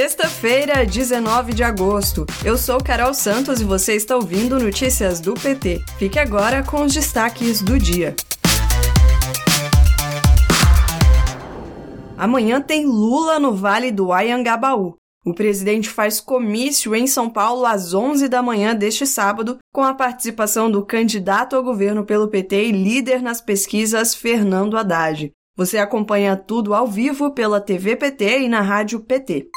Sexta-feira, 19 de agosto. Eu sou Carol Santos e você está ouvindo Notícias do PT. Fique agora com os destaques do dia. Amanhã tem Lula no Vale do Ayangabaú. O presidente faz comício em São Paulo às 11 da manhã deste sábado, com a participação do candidato ao governo pelo PT e líder nas pesquisas Fernando Haddad. Você acompanha tudo ao vivo pela TV PT e na Rádio PT.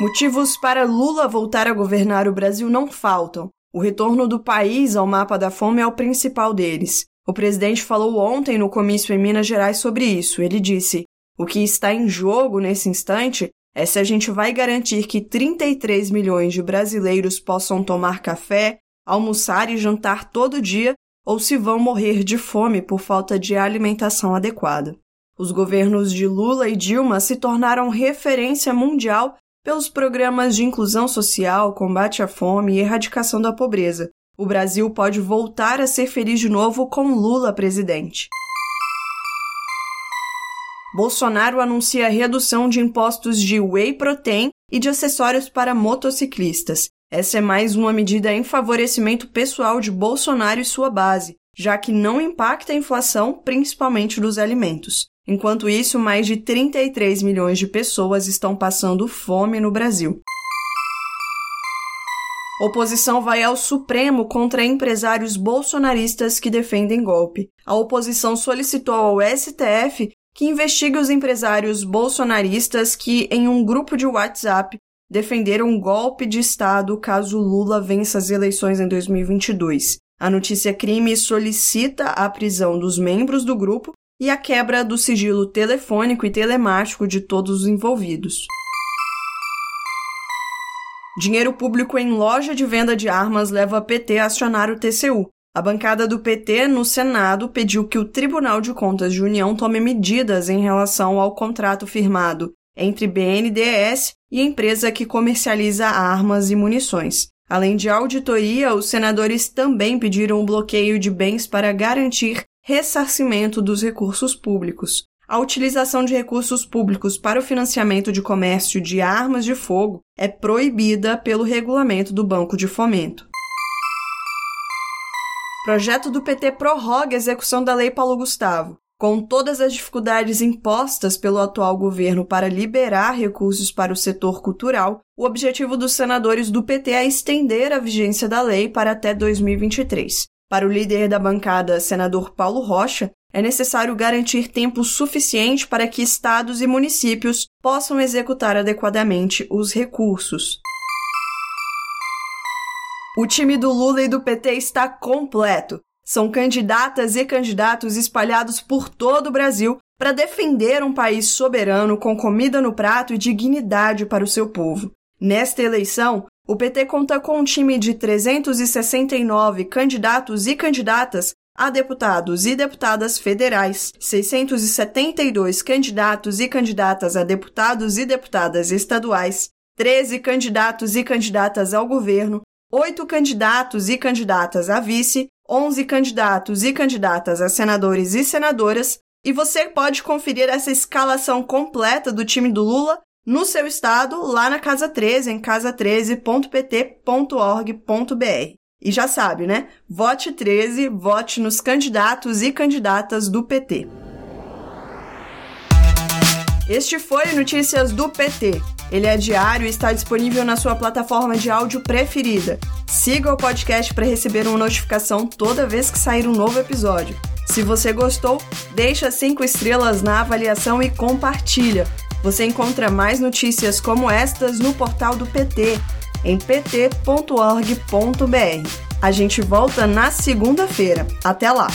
Motivos para Lula voltar a governar o Brasil não faltam. O retorno do país ao mapa da fome é o principal deles. O presidente falou ontem no comício em Minas Gerais sobre isso. Ele disse: O que está em jogo nesse instante é se a gente vai garantir que 33 milhões de brasileiros possam tomar café, almoçar e jantar todo dia ou se vão morrer de fome por falta de alimentação adequada. Os governos de Lula e Dilma se tornaram referência mundial pelos programas de inclusão social, combate à fome e erradicação da pobreza. O Brasil pode voltar a ser feliz de novo com Lula presidente. Bolsonaro anuncia redução de impostos de whey protein e de acessórios para motociclistas. Essa é mais uma medida em favorecimento pessoal de Bolsonaro e sua base, já que não impacta a inflação, principalmente dos alimentos. Enquanto isso, mais de 33 milhões de pessoas estão passando fome no Brasil. Oposição vai ao Supremo contra empresários bolsonaristas que defendem golpe. A oposição solicitou ao STF que investigue os empresários bolsonaristas que, em um grupo de WhatsApp, defenderam um golpe de Estado caso Lula vença as eleições em 2022. A notícia crime solicita a prisão dos membros do grupo e a quebra do sigilo telefônico e telemático de todos os envolvidos. Dinheiro público em loja de venda de armas leva a PT a acionar o TCU. A bancada do PT no Senado pediu que o Tribunal de Contas de União tome medidas em relação ao contrato firmado entre BNDES e empresa que comercializa armas e munições. Além de auditoria, os senadores também pediram o bloqueio de bens para garantir ressarcimento dos recursos públicos. A utilização de recursos públicos para o financiamento de comércio de armas de fogo é proibida pelo regulamento do Banco de Fomento. Projeto do PT prorroga a execução da Lei Paulo Gustavo. Com todas as dificuldades impostas pelo atual governo para liberar recursos para o setor cultural, o objetivo dos senadores do PT é estender a vigência da lei para até 2023. Para o líder da bancada, senador Paulo Rocha, é necessário garantir tempo suficiente para que estados e municípios possam executar adequadamente os recursos. O time do Lula e do PT está completo. São candidatas e candidatos espalhados por todo o Brasil para defender um país soberano com comida no prato e dignidade para o seu povo. Nesta eleição, o PT conta com um time de 369 candidatos e candidatas a deputados e deputadas federais, 672 candidatos e candidatas a deputados e deputadas estaduais, 13 candidatos e candidatas ao governo, 8 candidatos e candidatas a vice, 11 candidatos e candidatas a senadores e senadoras, e você pode conferir essa escalação completa do time do Lula no seu estado, lá na Casa 13, em casa13.pt.org.br. E já sabe, né? Vote 13, vote nos candidatos e candidatas do PT. Este foi Notícias do PT. Ele é diário e está disponível na sua plataforma de áudio preferida. Siga o podcast para receber uma notificação toda vez que sair um novo episódio. Se você gostou, deixa cinco estrelas na avaliação e compartilha. Você encontra mais notícias como estas no portal do PT, em pt.org.br. A gente volta na segunda-feira. Até lá!